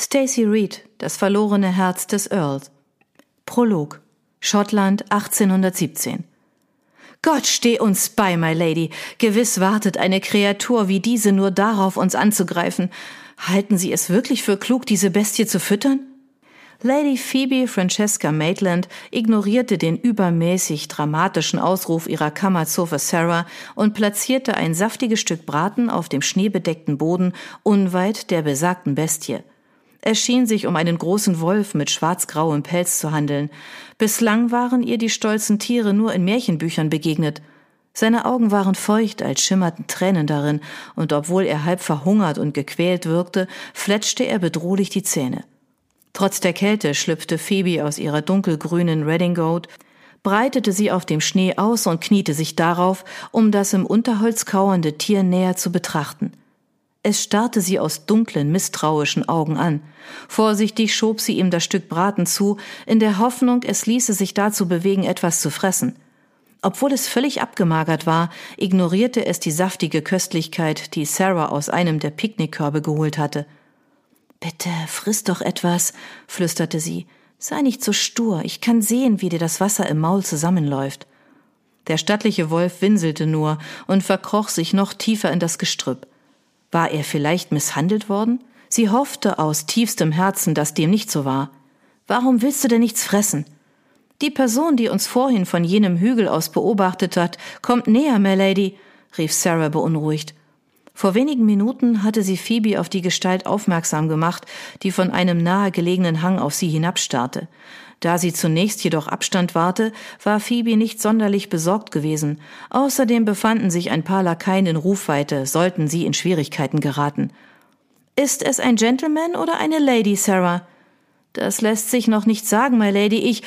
Stacy Reed, das verlorene Herz des Earls. Prolog. Schottland 1817. Gott steh uns bei, my Lady. Gewiss wartet eine Kreatur wie diese nur darauf, uns anzugreifen. Halten Sie es wirklich für klug, diese Bestie zu füttern? Lady Phoebe Francesca Maitland ignorierte den übermäßig dramatischen Ausruf ihrer Kammerzofe Sarah und platzierte ein saftiges Stück Braten auf dem schneebedeckten Boden unweit der besagten Bestie. Es schien sich um einen großen Wolf mit schwarzgrauem Pelz zu handeln. Bislang waren ihr die stolzen Tiere nur in Märchenbüchern begegnet. Seine Augen waren feucht, als schimmerten Tränen darin, und obwohl er halb verhungert und gequält wirkte, fletschte er bedrohlich die Zähne. Trotz der Kälte schlüpfte Phoebe aus ihrer dunkelgrünen Redingote, breitete sie auf dem Schnee aus und kniete sich darauf, um das im Unterholz kauernde Tier näher zu betrachten. Es starrte sie aus dunklen, misstrauischen Augen an. Vorsichtig schob sie ihm das Stück Braten zu, in der Hoffnung, es ließe sich dazu bewegen, etwas zu fressen. Obwohl es völlig abgemagert war, ignorierte es die saftige Köstlichkeit, die Sarah aus einem der Picknickkörbe geholt hatte. Bitte, friss doch etwas, flüsterte sie. Sei nicht so stur, ich kann sehen, wie dir das Wasser im Maul zusammenläuft. Der stattliche Wolf winselte nur und verkroch sich noch tiefer in das Gestrüpp. War er vielleicht misshandelt worden? Sie hoffte aus tiefstem Herzen, dass dem nicht so war. Warum willst du denn nichts fressen? Die Person, die uns vorhin von jenem Hügel aus beobachtet hat, kommt näher, Milady, rief Sarah beunruhigt. Vor wenigen Minuten hatte sie Phoebe auf die Gestalt aufmerksam gemacht, die von einem nahegelegenen Hang auf sie hinabstarrte. Da sie zunächst jedoch Abstand wahrte, war Phoebe nicht sonderlich besorgt gewesen. Außerdem befanden sich ein paar Lakaien in Rufweite, sollten sie in Schwierigkeiten geraten. Ist es ein Gentleman oder eine Lady, Sarah? Das lässt sich noch nicht sagen, my Lady. Ich.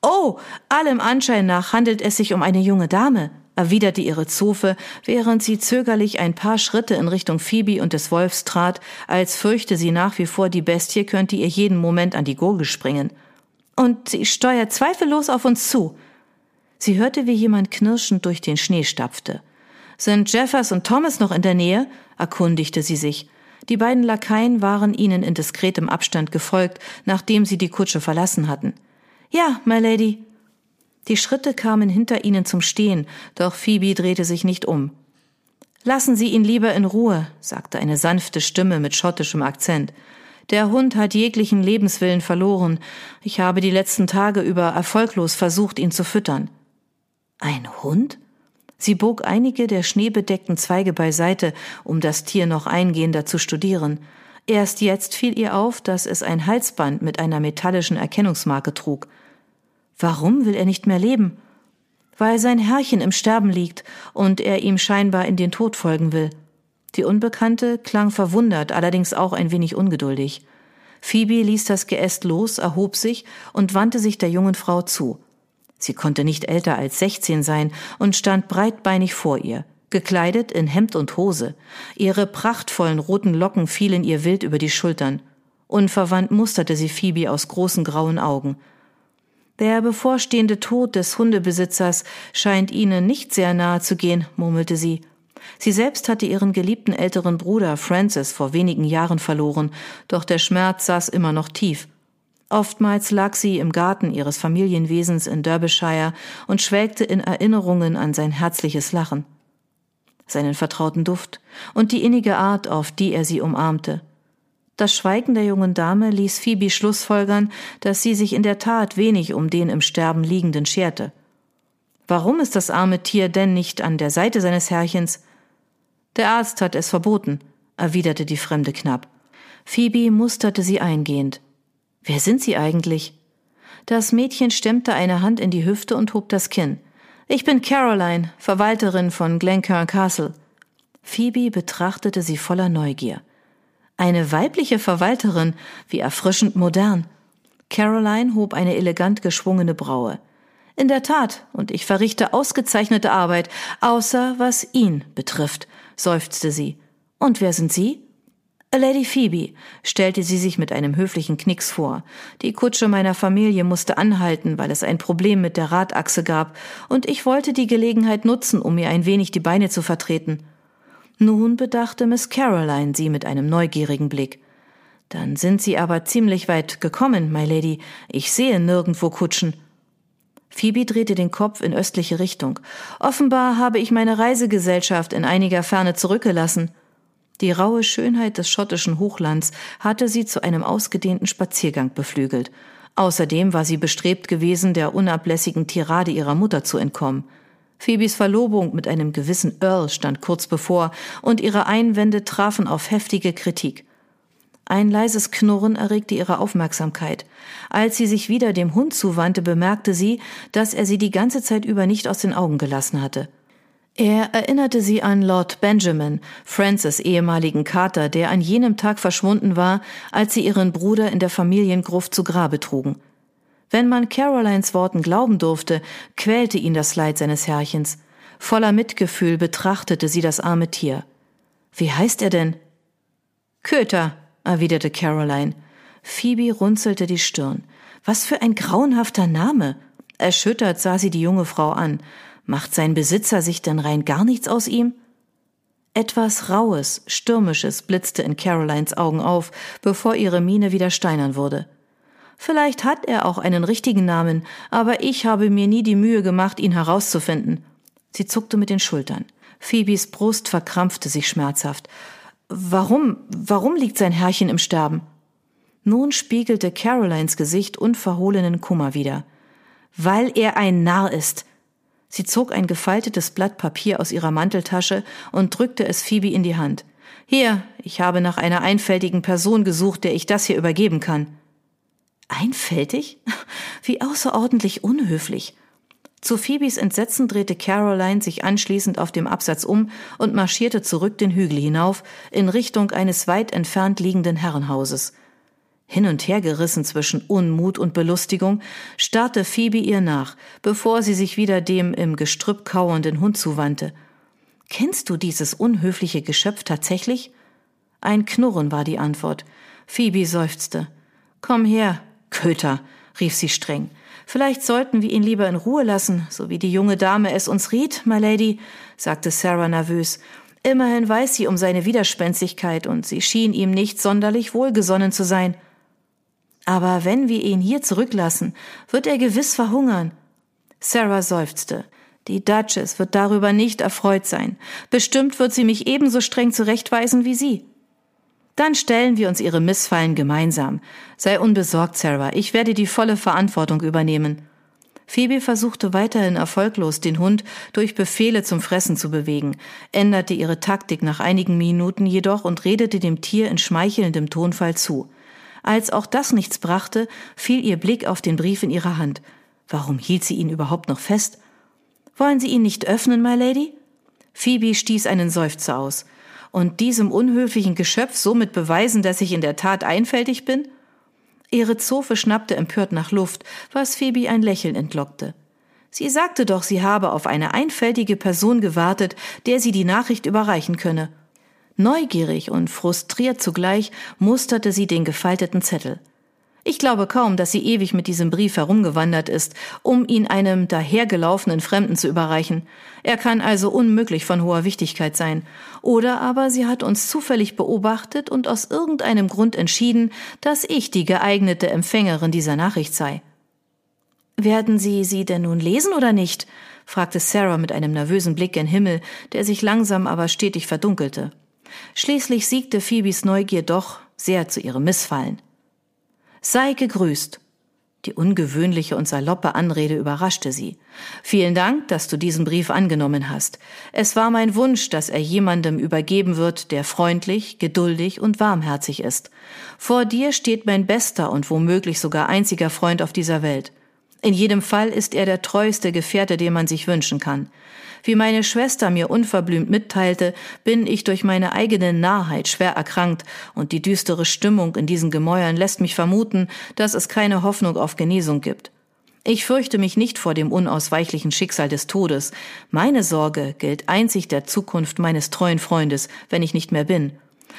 Oh, allem Anschein nach handelt es sich um eine junge Dame, erwiderte ihre Zofe, während sie zögerlich ein paar Schritte in Richtung Phoebe und des Wolfs trat, als fürchte sie nach wie vor, die Bestie könnte ihr jeden Moment an die Gurgel springen und sie steuert zweifellos auf uns zu. Sie hörte, wie jemand knirschend durch den Schnee stapfte. Sind Jeffers und Thomas noch in der Nähe? erkundigte sie sich. Die beiden Lakaien waren ihnen in diskretem Abstand gefolgt, nachdem sie die Kutsche verlassen hatten. Ja, my Lady. Die Schritte kamen hinter ihnen zum Stehen, doch Phoebe drehte sich nicht um. Lassen Sie ihn lieber in Ruhe, sagte eine sanfte Stimme mit schottischem Akzent. Der Hund hat jeglichen Lebenswillen verloren. Ich habe die letzten Tage über erfolglos versucht, ihn zu füttern. Ein Hund? Sie bog einige der schneebedeckten Zweige beiseite, um das Tier noch eingehender zu studieren. Erst jetzt fiel ihr auf, dass es ein Halsband mit einer metallischen Erkennungsmarke trug. Warum will er nicht mehr leben? Weil sein Herrchen im Sterben liegt und er ihm scheinbar in den Tod folgen will. Die Unbekannte klang verwundert, allerdings auch ein wenig ungeduldig. Phoebe ließ das Geäst los, erhob sich und wandte sich der jungen Frau zu. Sie konnte nicht älter als sechzehn sein und stand breitbeinig vor ihr, gekleidet in Hemd und Hose. Ihre prachtvollen roten Locken fielen ihr wild über die Schultern. Unverwandt musterte sie Phoebe aus großen grauen Augen. Der bevorstehende Tod des Hundebesitzers scheint Ihnen nicht sehr nahe zu gehen, murmelte sie Sie selbst hatte ihren geliebten älteren Bruder Francis vor wenigen Jahren verloren, doch der Schmerz saß immer noch tief. Oftmals lag sie im Garten ihres Familienwesens in Derbyshire und schwelgte in Erinnerungen an sein herzliches Lachen, seinen vertrauten Duft und die innige Art, auf die er sie umarmte. Das Schweigen der jungen Dame ließ Phoebe schlussfolgern, dass sie sich in der Tat wenig um den im Sterben liegenden scherte. Warum ist das arme Tier denn nicht an der Seite seines Herrchens? Der Arzt hat es verboten, erwiderte die Fremde knapp. Phoebe musterte sie eingehend. Wer sind Sie eigentlich? Das Mädchen stemmte eine Hand in die Hüfte und hob das Kinn. Ich bin Caroline, Verwalterin von Glencairn Castle. Phoebe betrachtete sie voller Neugier. Eine weibliche Verwalterin, wie erfrischend modern. Caroline hob eine elegant geschwungene Braue. In der Tat, und ich verrichte ausgezeichnete Arbeit, außer was ihn betrifft seufzte sie. Und wer sind Sie? Lady Phoebe, stellte sie sich mit einem höflichen Knicks vor. Die Kutsche meiner Familie musste anhalten, weil es ein Problem mit der Radachse gab, und ich wollte die Gelegenheit nutzen, um mir ein wenig die Beine zu vertreten. Nun bedachte Miss Caroline sie mit einem neugierigen Blick. Dann sind Sie aber ziemlich weit gekommen, my Lady. Ich sehe nirgendwo Kutschen. Phoebe drehte den Kopf in östliche Richtung. Offenbar habe ich meine Reisegesellschaft in einiger Ferne zurückgelassen. Die raue Schönheit des schottischen Hochlands hatte sie zu einem ausgedehnten Spaziergang beflügelt. Außerdem war sie bestrebt gewesen, der unablässigen Tirade ihrer Mutter zu entkommen. Phoebes Verlobung mit einem gewissen Earl stand kurz bevor, und ihre Einwände trafen auf heftige Kritik. Ein leises Knurren erregte ihre Aufmerksamkeit. Als sie sich wieder dem Hund zuwandte, bemerkte sie, dass er sie die ganze Zeit über nicht aus den Augen gelassen hatte. Er erinnerte sie an Lord Benjamin, Frances ehemaligen Kater, der an jenem Tag verschwunden war, als sie ihren Bruder in der Familiengruft zu Grabe trugen. Wenn man Carolines Worten glauben durfte, quälte ihn das Leid seines Herrchens. Voller Mitgefühl betrachtete sie das arme Tier. Wie heißt er denn? Köter, erwiderte Caroline. Phoebe runzelte die Stirn. Was für ein grauenhafter Name. Erschüttert sah sie die junge Frau an. Macht sein Besitzer sich denn rein gar nichts aus ihm? Etwas Raues, Stürmisches blitzte in Carolines Augen auf, bevor ihre Miene wieder steinern wurde. Vielleicht hat er auch einen richtigen Namen, aber ich habe mir nie die Mühe gemacht, ihn herauszufinden. Sie zuckte mit den Schultern. Phoebes Brust verkrampfte sich schmerzhaft. Warum, warum liegt sein Herrchen im Sterben? Nun spiegelte Carolines Gesicht unverhohlenen Kummer wieder. Weil er ein Narr ist. Sie zog ein gefaltetes Blatt Papier aus ihrer Manteltasche und drückte es Phoebe in die Hand. Hier, ich habe nach einer einfältigen Person gesucht, der ich das hier übergeben kann. Einfältig? Wie außerordentlich unhöflich. Zu Phoebes Entsetzen drehte Caroline sich anschließend auf dem Absatz um und marschierte zurück den Hügel hinauf in Richtung eines weit entfernt liegenden Herrenhauses. Hin und her gerissen zwischen Unmut und Belustigung, starrte Phoebe ihr nach, bevor sie sich wieder dem im Gestrüpp kauernden Hund zuwandte. Kennst du dieses unhöfliche Geschöpf tatsächlich? Ein Knurren war die Antwort. Phoebe seufzte. Komm her, Köter, rief sie streng. Vielleicht sollten wir ihn lieber in Ruhe lassen, so wie die junge Dame es uns riet, my Lady, sagte Sarah nervös. Immerhin weiß sie um seine Widerspenstigkeit und sie schien ihm nicht sonderlich wohlgesonnen zu sein. Aber wenn wir ihn hier zurücklassen, wird er gewiss verhungern. Sarah seufzte. Die Duchess wird darüber nicht erfreut sein. Bestimmt wird sie mich ebenso streng zurechtweisen wie Sie. Dann stellen wir uns ihre Missfallen gemeinsam. Sei unbesorgt, Sarah, ich werde die volle Verantwortung übernehmen. Phoebe versuchte weiterhin erfolglos, den Hund durch Befehle zum Fressen zu bewegen, änderte ihre Taktik nach einigen Minuten jedoch und redete dem Tier in schmeichelndem Tonfall zu. Als auch das nichts brachte, fiel ihr Blick auf den Brief in ihrer Hand. Warum hielt sie ihn überhaupt noch fest? Wollen Sie ihn nicht öffnen, my Lady? Phoebe stieß einen Seufzer aus und diesem unhöflichen Geschöpf somit beweisen, dass ich in der Tat einfältig bin? Ihre Zofe schnappte empört nach Luft, was Phoebe ein Lächeln entlockte. Sie sagte doch, sie habe auf eine einfältige Person gewartet, der sie die Nachricht überreichen könne. Neugierig und frustriert zugleich musterte sie den gefalteten Zettel. Ich glaube kaum, dass sie ewig mit diesem Brief herumgewandert ist, um ihn einem dahergelaufenen Fremden zu überreichen. Er kann also unmöglich von hoher Wichtigkeit sein. Oder aber sie hat uns zufällig beobachtet und aus irgendeinem Grund entschieden, dass ich die geeignete Empfängerin dieser Nachricht sei. Werden Sie sie denn nun lesen oder nicht? fragte Sarah mit einem nervösen Blick gen Himmel, der sich langsam aber stetig verdunkelte. Schließlich siegte Phoebes Neugier doch sehr zu ihrem Missfallen. Sei gegrüßt. Die ungewöhnliche und saloppe Anrede überraschte sie. Vielen Dank, dass du diesen Brief angenommen hast. Es war mein Wunsch, dass er jemandem übergeben wird, der freundlich, geduldig und warmherzig ist. Vor dir steht mein bester und womöglich sogar einziger Freund auf dieser Welt. In jedem Fall ist er der treueste Gefährte, den man sich wünschen kann. Wie meine Schwester mir unverblümt mitteilte, bin ich durch meine eigene Narrheit schwer erkrankt, und die düstere Stimmung in diesen Gemäuern lässt mich vermuten, dass es keine Hoffnung auf Genesung gibt. Ich fürchte mich nicht vor dem unausweichlichen Schicksal des Todes. Meine Sorge gilt einzig der Zukunft meines treuen Freundes, wenn ich nicht mehr bin.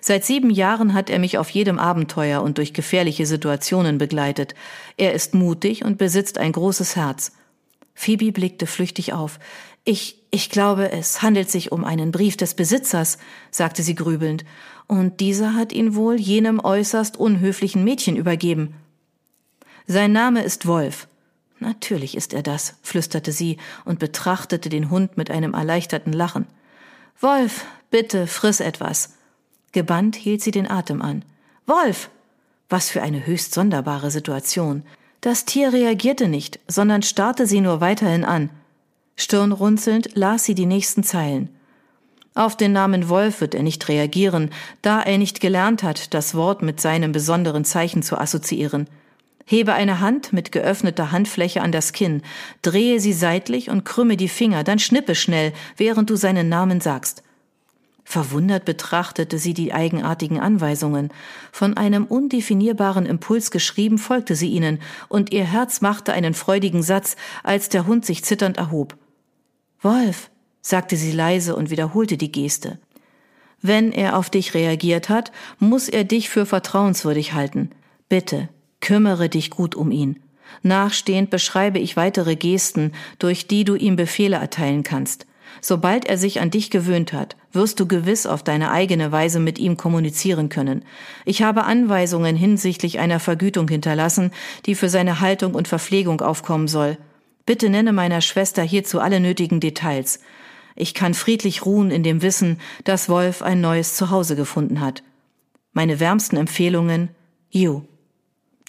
Seit sieben Jahren hat er mich auf jedem Abenteuer und durch gefährliche Situationen begleitet. Er ist mutig und besitzt ein großes Herz. Phoebe blickte flüchtig auf. Ich, Ich glaube, es handelt sich um einen Brief des Besitzers, sagte sie grübelnd, und dieser hat ihn wohl jenem äußerst unhöflichen Mädchen übergeben. Sein Name ist Wolf. Natürlich ist er das, flüsterte sie und betrachtete den Hund mit einem erleichterten Lachen. Wolf, bitte friss etwas. Gebannt hielt sie den Atem an. Wolf! Was für eine höchst sonderbare Situation. Das Tier reagierte nicht, sondern starrte sie nur weiterhin an. Stirnrunzelnd las sie die nächsten Zeilen. Auf den Namen Wolf wird er nicht reagieren, da er nicht gelernt hat, das Wort mit seinem besonderen Zeichen zu assoziieren. Hebe eine Hand mit geöffneter Handfläche an das Kinn, drehe sie seitlich und krümme die Finger, dann schnippe schnell, während du seinen Namen sagst. Verwundert betrachtete sie die eigenartigen Anweisungen. Von einem undefinierbaren Impuls geschrieben folgte sie ihnen, und ihr Herz machte einen freudigen Satz, als der Hund sich zitternd erhob. Wolf, sagte sie leise und wiederholte die Geste. Wenn er auf dich reagiert hat, muss er dich für vertrauenswürdig halten. Bitte, kümmere dich gut um ihn. Nachstehend beschreibe ich weitere Gesten, durch die du ihm Befehle erteilen kannst. Sobald er sich an dich gewöhnt hat, wirst du gewiss auf deine eigene Weise mit ihm kommunizieren können. Ich habe Anweisungen hinsichtlich einer Vergütung hinterlassen, die für seine Haltung und Verpflegung aufkommen soll. Bitte nenne meiner Schwester hierzu alle nötigen Details. Ich kann friedlich ruhen in dem Wissen, dass Wolf ein neues Zuhause gefunden hat. Meine wärmsten Empfehlungen, You.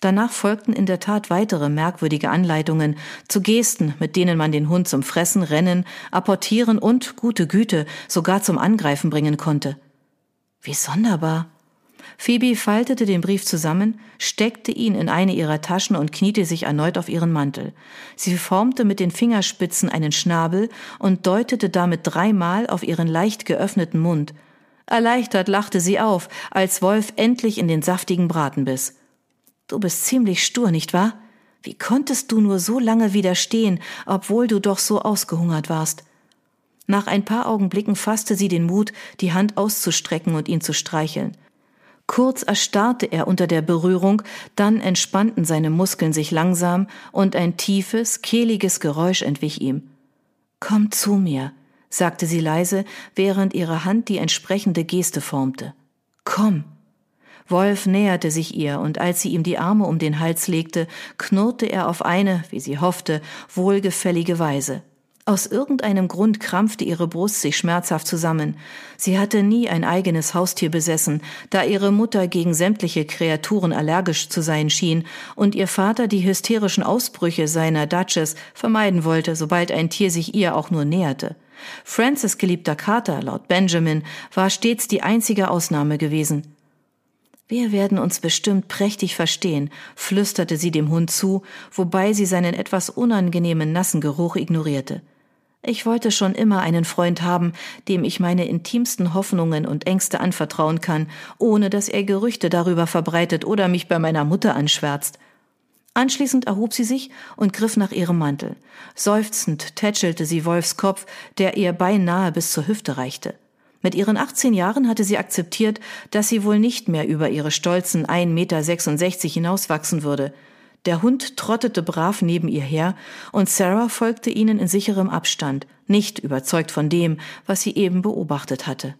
Danach folgten in der Tat weitere merkwürdige Anleitungen zu Gesten, mit denen man den Hund zum Fressen, Rennen, Apportieren und, gute Güte, sogar zum Angreifen bringen konnte. Wie sonderbar. Phoebe faltete den Brief zusammen, steckte ihn in eine ihrer Taschen und kniete sich erneut auf ihren Mantel. Sie formte mit den Fingerspitzen einen Schnabel und deutete damit dreimal auf ihren leicht geöffneten Mund. Erleichtert lachte sie auf, als Wolf endlich in den saftigen Braten biss. Du bist ziemlich stur, nicht wahr? Wie konntest du nur so lange widerstehen, obwohl du doch so ausgehungert warst? Nach ein paar Augenblicken fasste sie den Mut, die Hand auszustrecken und ihn zu streicheln. Kurz erstarrte er unter der Berührung, dann entspannten seine Muskeln sich langsam und ein tiefes, kehliges Geräusch entwich ihm. Komm zu mir, sagte sie leise, während ihre Hand die entsprechende Geste formte. Komm. Wolf näherte sich ihr, und als sie ihm die Arme um den Hals legte, knurrte er auf eine, wie sie hoffte, wohlgefällige Weise. Aus irgendeinem Grund krampfte ihre Brust sich schmerzhaft zusammen. Sie hatte nie ein eigenes Haustier besessen, da ihre Mutter gegen sämtliche Kreaturen allergisch zu sein schien und ihr Vater die hysterischen Ausbrüche seiner Duchess vermeiden wollte, sobald ein Tier sich ihr auch nur näherte. Francis geliebter Kater, laut Benjamin, war stets die einzige Ausnahme gewesen. Wir werden uns bestimmt prächtig verstehen, flüsterte sie dem Hund zu, wobei sie seinen etwas unangenehmen nassen Geruch ignorierte. Ich wollte schon immer einen Freund haben, dem ich meine intimsten Hoffnungen und Ängste anvertrauen kann, ohne dass er Gerüchte darüber verbreitet oder mich bei meiner Mutter anschwärzt. Anschließend erhob sie sich und griff nach ihrem Mantel. Seufzend tätschelte sie Wolfs Kopf, der ihr beinahe bis zur Hüfte reichte. Mit ihren 18 Jahren hatte sie akzeptiert, dass sie wohl nicht mehr über ihre stolzen 1,66 Meter hinauswachsen würde. Der Hund trottete brav neben ihr her, und Sarah folgte ihnen in sicherem Abstand, nicht überzeugt von dem, was sie eben beobachtet hatte.